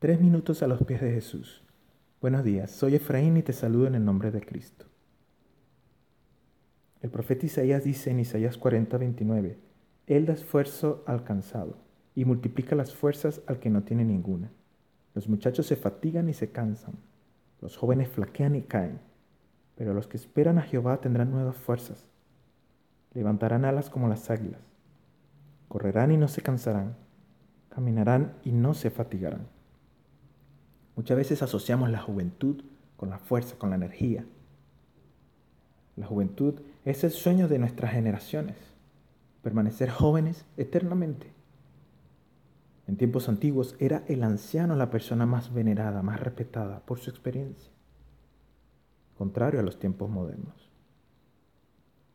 Tres minutos a los pies de Jesús. Buenos días, soy Efraín y te saludo en el nombre de Cristo. El profeta Isaías dice en Isaías 40, 29, Él da esfuerzo al cansado y multiplica las fuerzas al que no tiene ninguna. Los muchachos se fatigan y se cansan, los jóvenes flaquean y caen, pero los que esperan a Jehová tendrán nuevas fuerzas. Levantarán alas como las águilas, correrán y no se cansarán, caminarán y no se fatigarán. Muchas veces asociamos la juventud con la fuerza, con la energía. La juventud es el sueño de nuestras generaciones, permanecer jóvenes eternamente. En tiempos antiguos era el anciano la persona más venerada, más respetada por su experiencia, contrario a los tiempos modernos.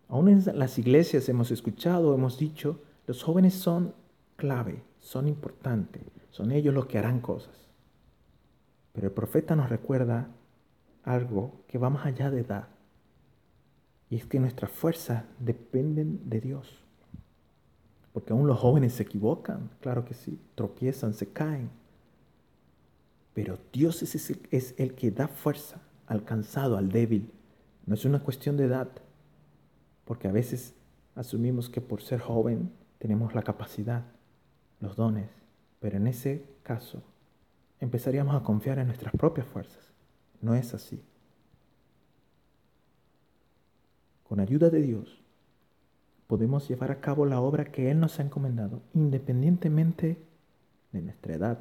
Aún en las iglesias hemos escuchado, hemos dicho, los jóvenes son clave, son importantes, son ellos los que harán cosas. El profeta nos recuerda algo que va más allá de edad. Y es que nuestras fuerzas dependen de Dios. Porque aún los jóvenes se equivocan, claro que sí, tropiezan, se caen. Pero Dios es el que da fuerza al cansado, al débil. No es una cuestión de edad. Porque a veces asumimos que por ser joven tenemos la capacidad, los dones. Pero en ese caso empezaríamos a confiar en nuestras propias fuerzas. No es así. Con ayuda de Dios podemos llevar a cabo la obra que Él nos ha encomendado, independientemente de nuestra edad,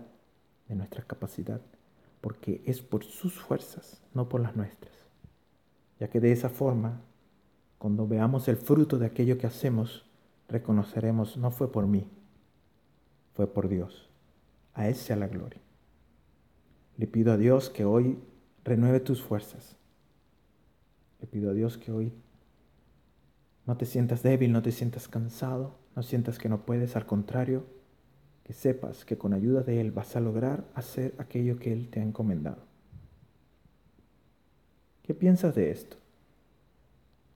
de nuestra capacidad, porque es por sus fuerzas, no por las nuestras. Ya que de esa forma, cuando veamos el fruto de aquello que hacemos, reconoceremos, no fue por mí, fue por Dios. A Él sea la gloria. Le pido a Dios que hoy renueve tus fuerzas. Le pido a Dios que hoy no te sientas débil, no te sientas cansado, no sientas que no puedes, al contrario, que sepas que con ayuda de Él vas a lograr hacer aquello que Él te ha encomendado. ¿Qué piensas de esto?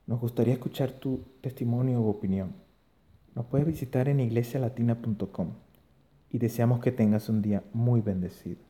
Nos gustaría escuchar tu testimonio u opinión. Nos puedes visitar en iglesialatina.com y deseamos que tengas un día muy bendecido.